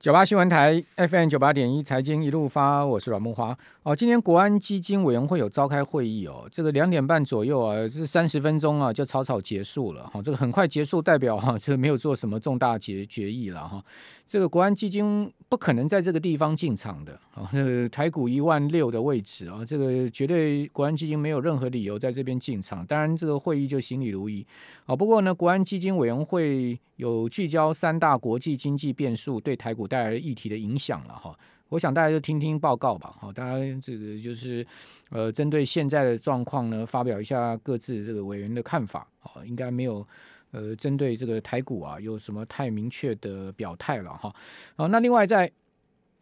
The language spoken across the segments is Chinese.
九八新闻台 FM 九八点一财经一路发，我是阮木花。哦，今天国安基金委员会有召开会议哦，这个两点半左右啊，是三十分钟啊，就草草结束了哈。这个很快结束，代表哈，这个没有做什么重大决决议了哈。这个国安基金不可能在这个地方进场的啊，这个台股一万六的位置啊，这个绝对国安基金没有任何理由在这边进场。当然，这个会议就行礼如仪啊。不过呢，国安基金委员会有聚焦三大国际经济变数对台股带来的议题的影响了哈，我想大家就听听报告吧，好，大家这个就是呃，针对现在的状况呢，发表一下各自这个委员的看法，啊，应该没有呃，针对这个台股啊有什么太明确的表态了哈，好，那另外在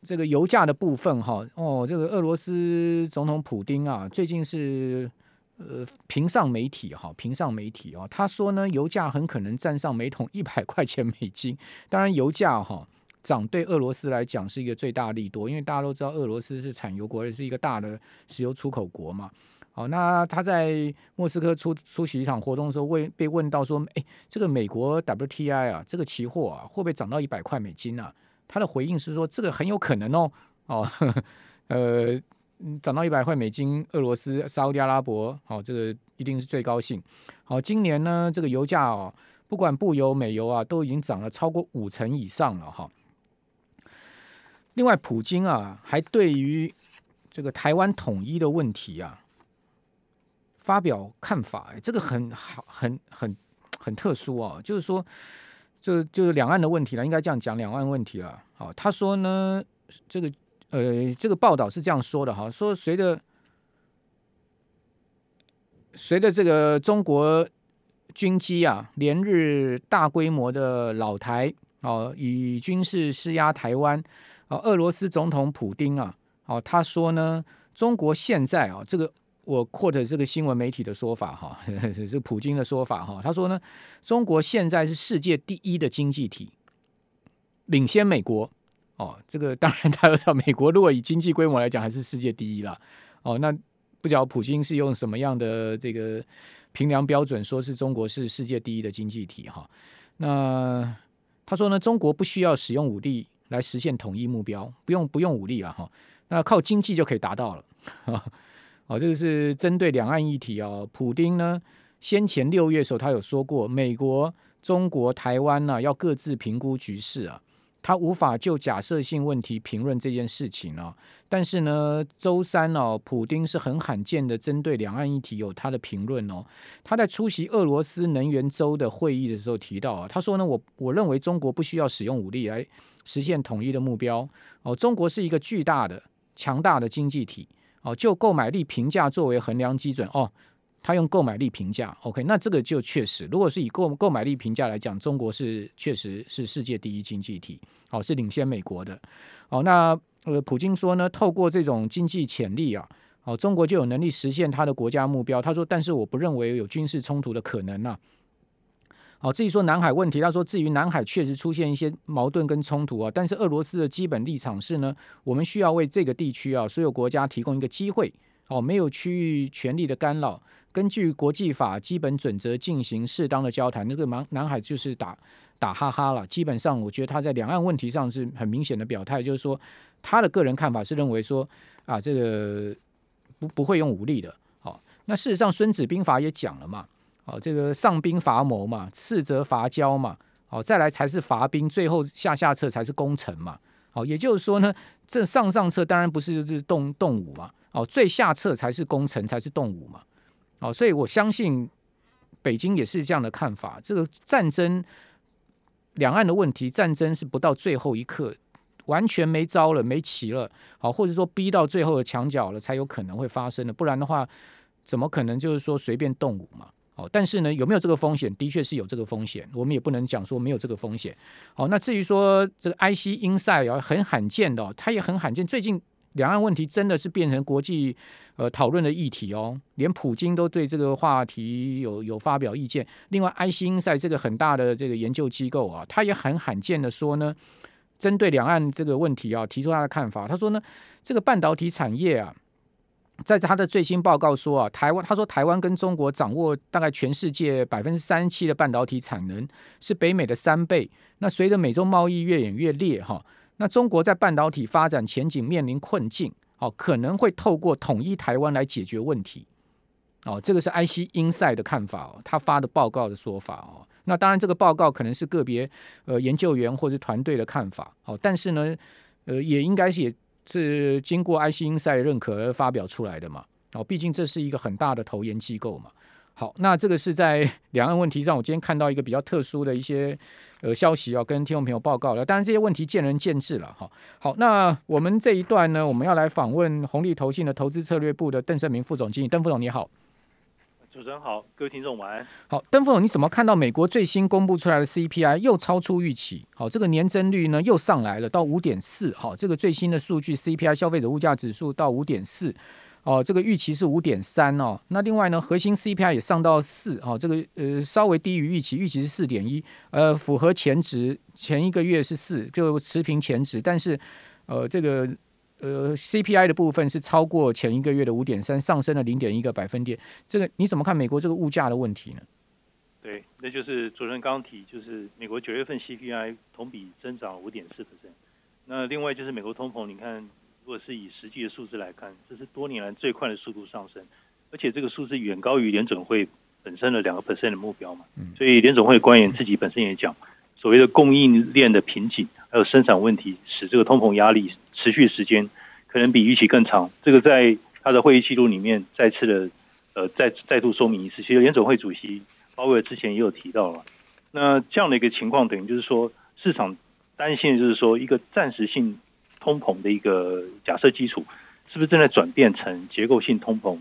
这个油价的部分哈，哦，这个俄罗斯总统普丁啊，最近是呃，评上媒体哈，评上媒体啊，他说呢，油价很可能站上每桶一百块钱美金，当然油价哈。涨对俄罗斯来讲是一个最大利多，因为大家都知道俄罗斯是产油国，也是一个大的石油出口国嘛。好，那他在莫斯科出出席一场活动的时候，问被问到说：“哎，这个美国 WTI 啊，这个期货啊，会不会涨到一百块美金啊？”他的回应是说：“这个很有可能哦，哦，呃，涨到一百块美金，俄罗斯、沙乌地阿拉伯，哦，这个一定是最高兴。好，今年呢，这个油价哦，不管布油、美油啊，都已经涨了超过五成以上了哈。”另外，普京啊，还对于这个台湾统一的问题啊，发表看法。这个很好，很很很特殊啊。就是说，就就是两岸的问题了，应该这样讲，两岸问题了。好，他说呢，这个呃，这个报道是这样说的哈，说随着随着这个中国军机啊，连日大规模的老台哦，以军事施压台湾。哦，俄罗斯总统普丁啊，哦，他说呢，中国现在啊，这个我 quote 这个新闻媒体的说法哈，是普京的说法哈，他说呢，中国现在是世界第一的经济体，领先美国哦，这个当然大家知道，美国如果以经济规模来讲，还是世界第一了哦，那不晓得普京是用什么样的这个评量标准，说是中国是世界第一的经济体哈？那他说呢，中国不需要使用武力。来实现统一目标，不用不用武力了哈，那靠经济就可以达到了。好，这个是针对两岸议题哦。普丁呢，先前六月的时候，他有说过，美国、中国、台湾呢，要各自评估局势啊。他无法就假设性问题评论这件事情啊，但是呢，周三哦，普丁是很罕见的针对两岸议题有他的评论哦。他在出席俄罗斯能源周的会议的时候提到啊，他说呢，我我认为中国不需要使用武力来实现统一的目标哦。中国是一个巨大的、强大的经济体哦，就购买力评价作为衡量基准哦。他用购买力评价，OK，那这个就确实，如果是以购购买力评价来讲，中国是确实是世界第一经济体，哦，是领先美国的，哦，那呃，普京说呢，透过这种经济潜力啊，哦，中国就有能力实现他的国家目标。他说，但是我不认为有军事冲突的可能啊。好，至于说南海问题，他说，至于南海确实出现一些矛盾跟冲突啊，但是俄罗斯的基本立场是呢，我们需要为这个地区啊所有国家提供一个机会。哦，没有区域权力的干扰，根据国际法基本准则进行适当的交谈。那个南南海就是打打哈哈了。基本上，我觉得他在两岸问题上是很明显的表态，就是说他的个人看法是认为说啊，这个不不会用武力的。好，那事实上《孙子兵法》也讲了嘛，哦，这个上兵伐谋嘛，次则伐交嘛，哦，再来才是伐兵，最后下下策才是攻城嘛。好，也就是说呢，这上上策当然不是就是动动武嘛。哦，最下策才是攻城，才是动武嘛。哦，所以我相信北京也是这样的看法。这个战争，两岸的问题，战争是不到最后一刻，完全没招了，没棋了。好，或者说逼到最后的墙角了，才有可能会发生的。不然的话，怎么可能就是说随便动武嘛？哦，但是呢，有没有这个风险？的确是有这个风险。我们也不能讲说没有这个风险。好，那至于说这个 IC Insight 很罕见的，它也很罕见。最近。两岸问题真的是变成国际呃讨论的议题哦，连普京都对这个话题有有发表意见。另外，IC Insight 这个很大的这个研究机构啊，他也很罕见的说呢，针对两岸这个问题啊，提出他的看法。他说呢，这个半导体产业啊，在他的最新报告说啊，台湾他说台湾跟中国掌握大概全世界百分之三十七的半导体产能，是北美的三倍。那随着美中贸易越演越烈哈。那中国在半导体发展前景面临困境，哦，可能会透过统一台湾来解决问题。哦，这个是 IC Inside 的看法哦，他发的报告的说法哦。那当然，这个报告可能是个别呃研究员或者团队的看法哦，但是呢，呃，也应该是也是经过 IC Insight 认可而发表出来的嘛。哦，毕竟这是一个很大的投研机构嘛。好，那这个是在 两岸问题上，我今天看到一个比较特殊的一些呃消息要，跟听众朋友报告了。当然，这些问题见仁见智了哈。好，那我们这一段呢，我们要来访问红利投信的投资策略部的邓胜明副总经理，邓副总你好。主持人好，各位听众晚安。好，邓副总，你怎么看到美国最新公布出来的 CPI 又超出预期？好，这个年增率呢又上来了到五点四。好，这个最新的数据 CPI 消费者物价指数到五点四。哦，这个预期是五点三哦。那另外呢，核心 CPI 也上到四。哦，这个呃稍微低于预期，预期是四点一。呃，符合前值，前一个月是四，就持平前值。但是呃这个。呃，CPI 的部分是超过前一个月的五点三，上升了零点一个百分点。这个你怎么看美国这个物价的问题呢？对，那就是主持人刚提，就是美国九月份 CPI 同比增长五点四%。那另外就是美国通膨，你看，如果是以实际的数字来看，这是多年来最快的速度上升，而且这个数字远高于联准会本身的两个 percent 的目标嘛。嗯。所以联准会官员自己本身也讲，所谓的供应链的瓶颈还有生产问题，使这个通膨压力。持续时间可能比预期更长，这个在他的会议记录里面再次的呃再再度说明一次。其实联总会主席鲍威尔之前也有提到了，那这样的一个情况，等于就是说市场担心就是说一个暂时性通膨的一个假设基础，是不是正在转变成结构性通膨？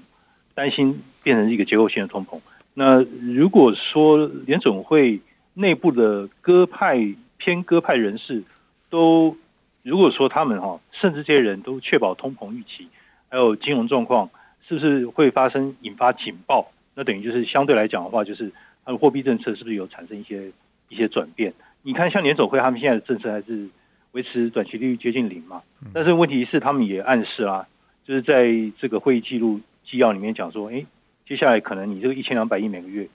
担心变成一个结构性的通膨。那如果说联总会内部的鸽派偏鸽派人士都如果说他们哈，甚至这些人都确保通膨预期，还有金融状况是不是会发生引发警报？那等于就是相对来讲的话，就是他的货币政策是不是有产生一些一些转变？你看，像联总会他们现在的政策还是维持短期利率接近零嘛？但是问题是，他们也暗示啦，就是在这个会议记录纪要里面讲说，哎，接下来可能你这个一千两百亿每个月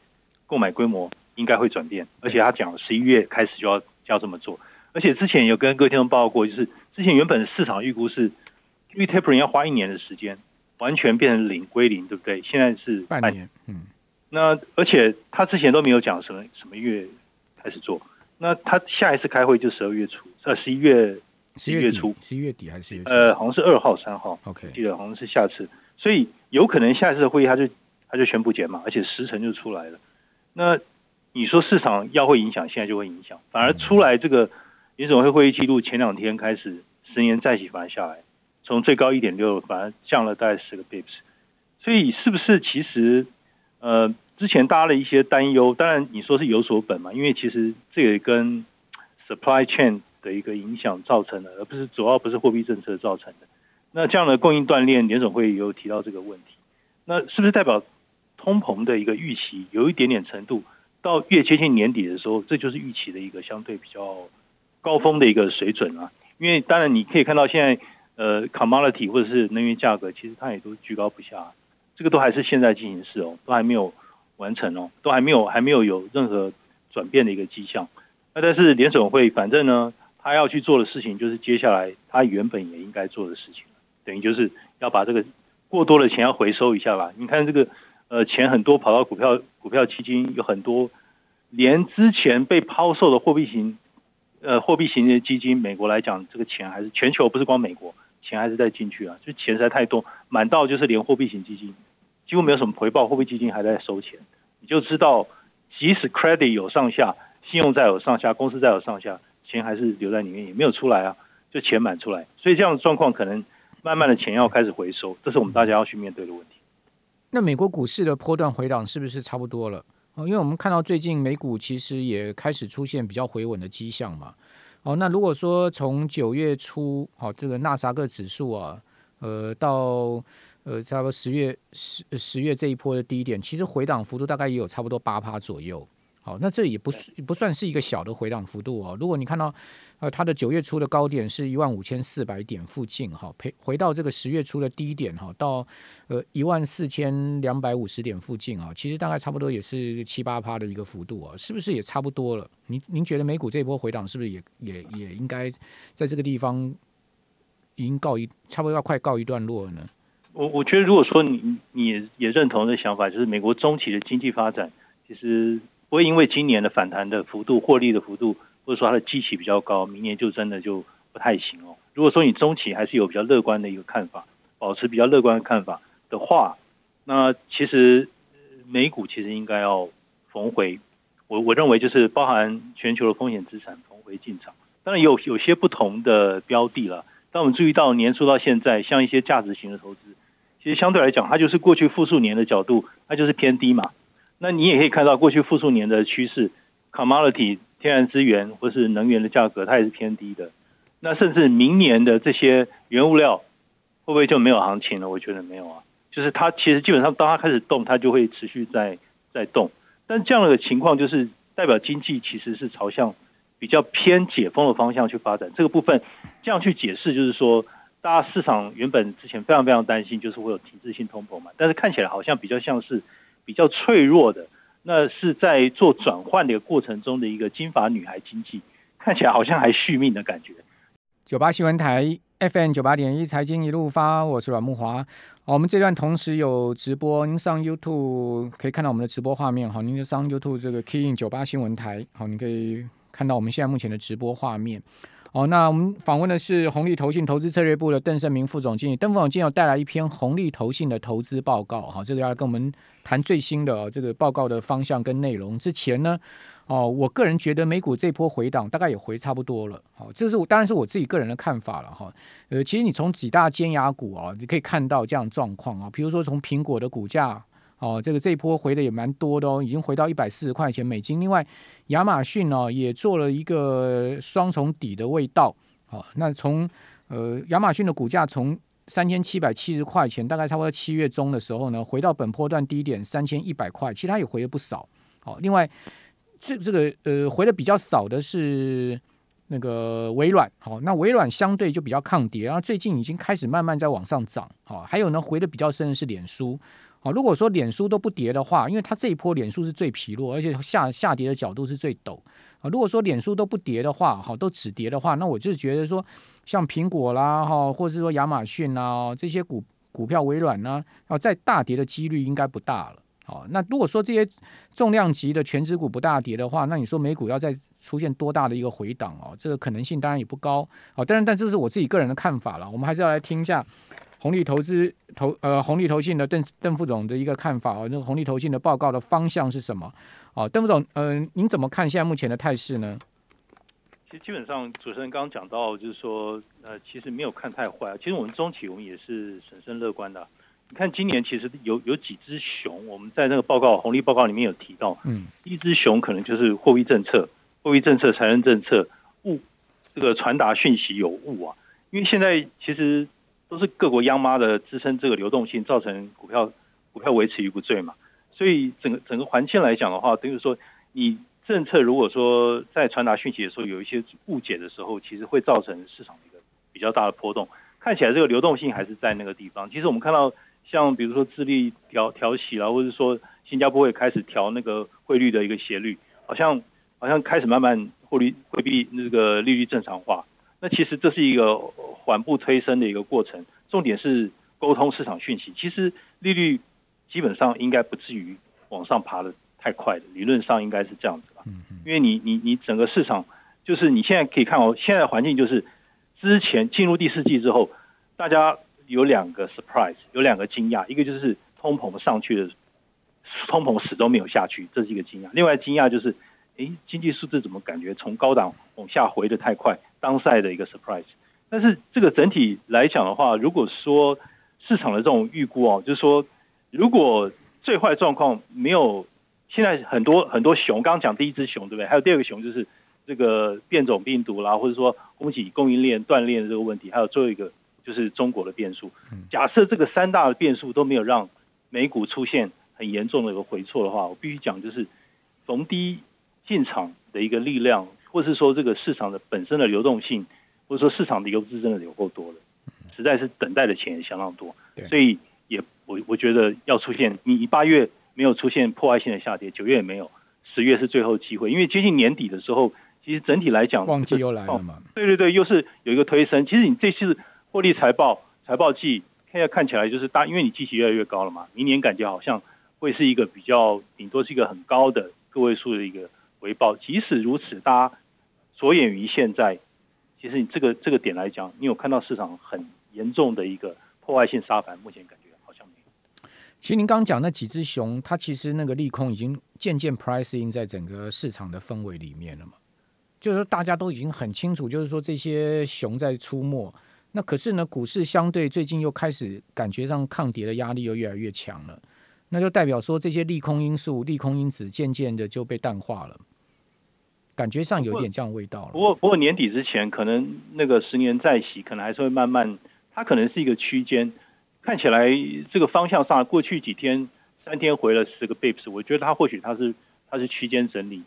购买规模应该会转变，而且他讲十一月开始就要就要这么做。而且之前有跟各位听众报告过，就是之前原本市场预估是因为 tapering 要花一年的时间，完全变成零归零，对不对？现在是半年，嗯。那而且他之前都没有讲什么什么月开始做，那他下一次开会就十二月初，呃，十一月十一月初，十一月底还是？呃，好像是二号、三号，OK，记得好像是下次，所以有可能下一次的会议他就他就宣布减码，而且时程就出来了。那你说市场要会影响，现在就会影响，反而出来这个。联总会会议记录前两天开始十年债息反而下来，从最高一点六反而降了大概十个 bips，所以是不是其实呃之前大家的一些担忧，当然你说是有所本嘛，因为其实这也跟 supply chain 的一个影响造成的，而不是主要不是货币政策造成的。那这样的供应断裂，联总会也有提到这个问题，那是不是代表通膨的一个预期有一点点程度，到越接近年底的时候，这就是预期的一个相对比较。高峰的一个水准啊，因为当然你可以看到现在呃，commodity 或者是能源价格，其实它也都居高不下，这个都还是现在进行式哦，都还没有完成哦，都还没有还没有有任何转变的一个迹象。那但是联准会反正呢，他要去做的事情就是接下来他原本也应该做的事情，等于就是要把这个过多的钱要回收一下吧。你看这个呃钱很多跑到股票股票基金，有很多连之前被抛售的货币型。呃，货币型的基金，美国来讲，这个钱还是全球不是光美国，钱还是在进去啊，就钱实在太多，满到就是连货币型基金几乎没有什么回报，货币基金还在收钱，你就知道，即使 credit 有上下，信用债有上下，公司债有上下，钱还是留在里面，也没有出来啊，就钱满出来，所以这样的状况可能慢慢的钱要开始回收，这是我们大家要去面对的问题。那美国股市的波段回档是不是差不多了？哦，因为我们看到最近美股其实也开始出现比较回稳的迹象嘛。哦，那如果说从九月初，哦，这个纳斯达克指数啊，呃，到呃差不多十月十十月这一波的低点，其实回档幅度大概也有差不多八趴左右。好，那这也不是不算是一个小的回档幅度哦。如果你看到，呃，它的九月初的高点是一万五千四百点附近，哈，回回到这个十月初的低点，哈，到呃一万四千两百五十点附近啊，其实大概差不多也是七八趴的一个幅度啊，是不是也差不多了？您您觉得美股这一波回档是不是也也也应该在这个地方已经告一差不多要快告一段落了呢？我我觉得如果说你你也也认同的想法，就是美国中期的经济发展其实。不会因为今年的反弹的幅度、获利的幅度，或者说它的基期比较高，明年就真的就不太行哦。如果说你中期还是有比较乐观的一个看法，保持比较乐观的看法的话，那其实美股其实应该要逢回。我我认为就是包含全球的风险资产逢回进场。当然有有些不同的标的了。当我们注意到年初到现在，像一些价值型的投资，其实相对来讲，它就是过去复数年的角度，它就是偏低嘛。那你也可以看到过去复数年的趋势，commodity 天然资源或是能源的价格，它也是偏低的。那甚至明年的这些原物料会不会就没有行情了？我觉得没有啊，就是它其实基本上当它开始动，它就会持续在在动。但这样的情况就是代表经济其实是朝向比较偏解封的方向去发展。这个部分这样去解释，就是说大家市场原本之前非常非常担心，就是会有停滞性通膨嘛，但是看起来好像比较像是。比较脆弱的，那是在做转换的过程中的一个金发女孩经济，看起来好像还续命的感觉。九八新闻台 FM 九八点一财经一路发，我是阮木华。我们这段同时有直播，您上 YouTube 可以看到我们的直播画面。好，您就上 YouTube 这个 Key in 九八新闻台，好，你可以看到我们现在目前的直播画面。好，那我们访问的是红利投信投资策略部的邓胜明副总经理。邓副总经理有带来一篇红利投信的投资报告，哈，这个要跟我们谈最新的这个报告的方向跟内容。之前呢，哦，我个人觉得美股这波回档大概也回差不多了，好，这是我当然是我自己个人的看法了，哈。呃，其实你从几大尖牙股啊，你可以看到这样状况啊，比如说从苹果的股价。哦，这个这一波回的也蛮多的哦，已经回到一百四十块钱美金。另外，亚马逊呢、也做了一个双重底的味道。哦，那从呃亚马逊的股价从三千七百七十块钱，大概差不多七月中的时候呢，回到本波段低点三千一百块，其实它也回了不少。哦，另外这这个呃回的比较少的是那个微软。好、那微软相对就比较抗跌，然后最近已经开始慢慢在往上涨。好、还有呢回的比较深的是脸书。啊，如果说脸书都不跌的话，因为它这一波脸书是最疲弱，而且下下跌的角度是最陡啊。如果说脸书都不跌的话，好，都止跌的话，那我就觉得说，像苹果啦，哈，或者是说亚马逊啊这些股股票，微软呢，啊，在大跌的几率应该不大了。好，那如果说这些重量级的全职股不大跌的话，那你说美股要再出现多大的一个回档哦？这个可能性当然也不高。好，当然，但这是我自己个人的看法了。我们还是要来听一下。红利投资投呃红利投信的邓邓副总的一个看法哦，那个红利投信的报告的方向是什么？哦，邓副总，嗯、呃，您怎么看现在目前的态势呢？其实基本上主持人刚刚讲到，就是说呃，其实没有看太坏。其实我们中企我们也是审慎乐观的。你看今年其实有有几只熊，我们在那个报告红利报告里面有提到，嗯，一只熊可能就是货币政策、货币政策、财政政策误这个传达讯息有误啊，因为现在其实。都是各国央妈的支撑这个流动性，造成股票股票维持于不坠嘛。所以整个整个环境来讲的话，等于说你政策如果说在传达讯息的时候有一些误解的时候，其实会造成市场一个比较大的波动。看起来这个流动性还是在那个地方。其实我们看到像比如说智利调调息啦，或者说新加坡也开始调那个汇率的一个斜率，好像好像开始慢慢汇率货币那个利率正常化。那其实这是一个缓步推升的一个过程，重点是沟通市场讯息。其实利率基本上应该不至于往上爬的太快的，理论上应该是这样子吧。因为你你你整个市场就是你现在可以看哦，现在的环境就是之前进入第四季之后，大家有两个 surprise，有两个惊讶，一个就是通膨上去的，通膨始终没有下去，这是一个惊讶。另外惊讶就是。诶，经济数字怎么感觉从高档往下回的太快？当赛的一个 surprise。但是这个整体来讲的话，如果说市场的这种预估哦，就是说如果最坏状况没有，现在很多很多熊，刚刚讲第一只熊对不对？还有第二个熊就是这个变种病毒啦，或者说供给供应链断裂的这个问题，还有最后一个就是中国的变数。假设这个三大的变数都没有让美股出现很严重的一个回挫的话，我必须讲就是逢低。进场的一个力量，或是说这个市场的本身的流动性，或者说市场的游资真的有够多的，实在是等待的钱也相当多，所以也我我觉得要出现，你八月没有出现破坏性的下跌，九月也没有，十月是最后机会，因为接近年底的时候，其实整体来讲，旺季又来了嘛，对对对，又是有一个推升，其实你这次获利财报财报季，现在看起来就是大，因为你基期越来越高了嘛，明年感觉好像会是一个比较顶多是一个很高的个位数的一个回报。即使如此，大家着眼于现在，其实你这个这个点来讲，你有看到市场很严重的一个破坏性杀盘，目前感觉好像没有。其实您刚刚讲那几只熊，它其实那个利空已经渐渐 pricing 在整个市场的氛围里面了嘛，就是说大家都已经很清楚，就是说这些熊在出没。那可是呢，股市相对最近又开始感觉上抗跌的压力又越来越强了，那就代表说这些利空因素、利空因子渐渐的就被淡化了，感觉上有点这样味道了。不过，不过年底之前，可能那个十年再息可能还是会慢慢，它可能是一个区间，看起来这个方向上，过去几天三天回了十个 bips，我觉得它或许它是它是区间整理，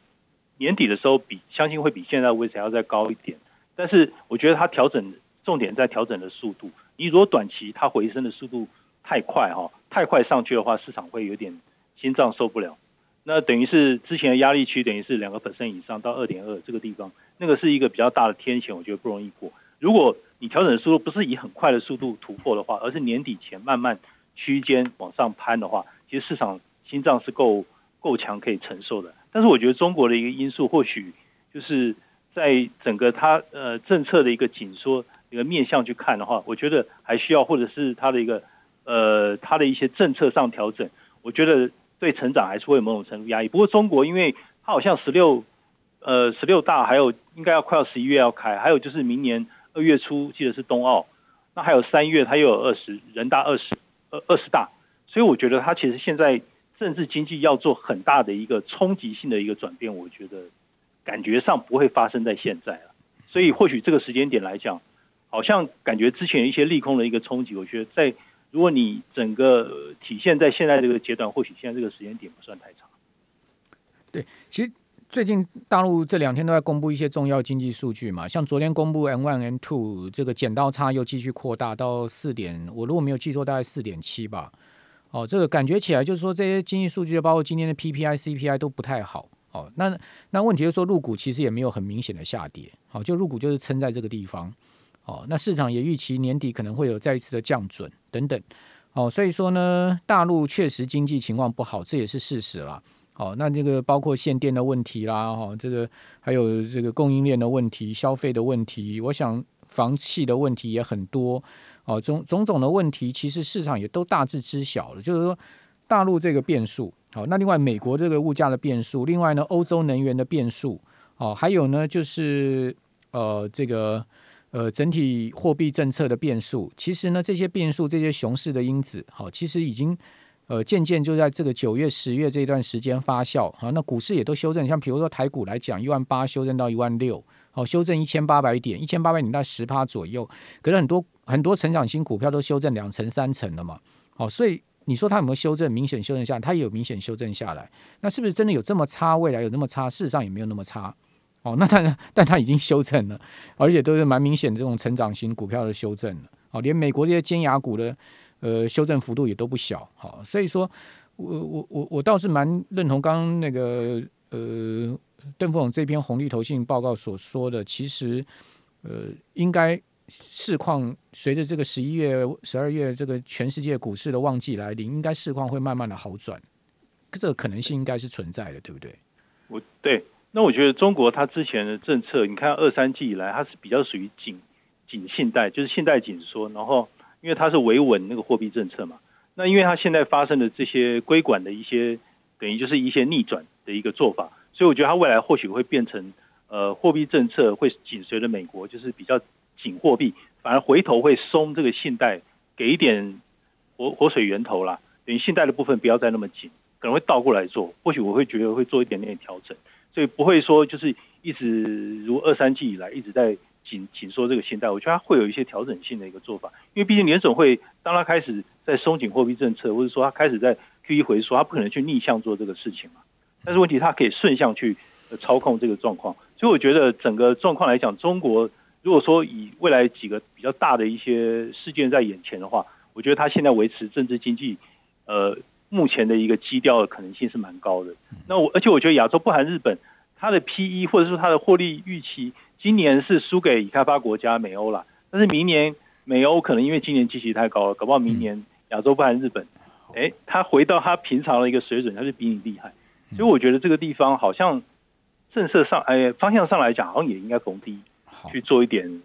年底的时候比相信会比现在位置还要再高一点，但是我觉得它调整。重点在调整的速度。你如果短期它回升的速度太快哈，太快上去的话，市场会有点心脏受不了。那等于是之前的压力区，等于是两个 percent 以上到二点二这个地方，那个是一个比较大的天线，我觉得不容易过。如果你调整的速度不是以很快的速度突破的话，而是年底前慢慢区间往上攀的话，其实市场心脏是够够强可以承受的。但是我觉得中国的一个因素，或许就是在整个它呃政策的一个紧缩。一个面向去看的话，我觉得还需要，或者是它的一个呃，它的一些政策上调整，我觉得对成长还是会有某种程度压抑。不过中国，因为它好像十六呃十六大，还有应该要快要十一月要开，还有就是明年二月初记得是冬奥，那还有三月它又有二十人大二十二二十大，所以我觉得它其实现在政治经济要做很大的一个冲击性的一个转变，我觉得感觉上不会发生在现在了。所以或许这个时间点来讲。好像感觉之前一些利空的一个冲击，我觉得在如果你整个体现在现在这个阶段，或许现在这个时间点不算太长。对，其实最近大陆这两天都在公布一些重要经济数据嘛，像昨天公布 M one M two 这个剪刀差又继续扩大到四点，我如果没有记错，大概四点七吧。哦，这个感觉起来就是说这些经济数据，包括今天的 P P I C P I 都不太好。哦，那那问题就是说，入股其实也没有很明显的下跌。好，就入股就是撑在这个地方。哦，那市场也预期年底可能会有再一次的降准等等，哦，所以说呢，大陆确实经济情况不好，这也是事实啦。哦，那这个包括限电的问题啦，哈，这个还有这个供应链的问题、消费的问题，我想房企的问题也很多。哦，种种种的问题，其实市场也都大致知晓了。就是说，大陆这个变数，好，那另外美国这个物价的变数，另外呢，欧洲能源的变数，哦，还有呢，就是呃，这个。呃，整体货币政策的变数，其实呢，这些变数、这些熊市的因子，好，其实已经呃渐渐就在这个九月、十月这段时间发酵。好，那股市也都修正，像比如说台股来讲，一万八修正到一万六，好，修正一千八百点，一千八百点到十趴左右。可是很多很多成长型股票都修正两成、三成了嘛。好，所以你说它有没有修正？明显修正下来，它也有明显修正下来。那是不是真的有这么差？未来有那么差？事实上也没有那么差。哦，那它 但它已经修正了，而且都是蛮明显这种成长型股票的修正了。哦，连美国这些尖牙股的呃修正幅度也都不小。好，所以说我我我我倒是蛮认同刚刚那个呃邓副总这篇红利投信报告所说的，其实呃应该市况随着这个十一月、十二月这个全世界股市的旺季来临，应该市况会慢慢的好转，这个可能性应该是存在的，对不对？我对。那我觉得中国它之前的政策，你看二三季以来，它是比较属于紧紧信贷，就是信贷紧缩，然后因为它是维稳那个货币政策嘛，那因为它现在发生的这些规管的一些，等于就是一些逆转的一个做法，所以我觉得它未来或许会变成，呃，货币政策会紧随着美国，就是比较紧货币，反而回头会松这个信贷，给一点活活水源头啦，等于信贷的部分不要再那么紧，可能会倒过来做，或许我会觉得会做一点点调整。所以不会说就是一直如二三季以来一直在紧紧缩这个信贷，我觉得它会有一些调整性的一个做法，因为毕竟联准会当它开始在松紧货币政策，或者说它开始在 QE 回缩，它不可能去逆向做这个事情嘛。但是问题它可以顺向去操控这个状况。所以我觉得整个状况来讲，中国如果说以未来几个比较大的一些事件在眼前的话，我觉得它现在维持政治经济，呃，目前的一个基调的可能性是蛮高的。那我而且我觉得亚洲不含日本，它的 PE 或者说它的获利预期，今年是输给已开发国家美欧了，但是明年美欧可能因为今年基期太高了，搞不好明年亚洲不含日本，哎，它回到它平常的一个水准，它就比你厉害。所以我觉得这个地方好像。政策上，哎，方向上来讲，好像也应该逢低去做一点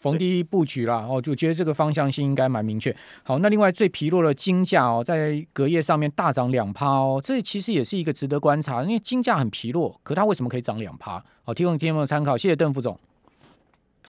逢低布局啦。哦，就觉得这个方向性应该蛮明确。好，那另外最疲弱的金价哦，在隔夜上面大涨两趴哦，这其实也是一个值得观察，因为金价很疲弱，可它为什么可以涨两趴？好，提供听众朋友参考，谢谢邓副总。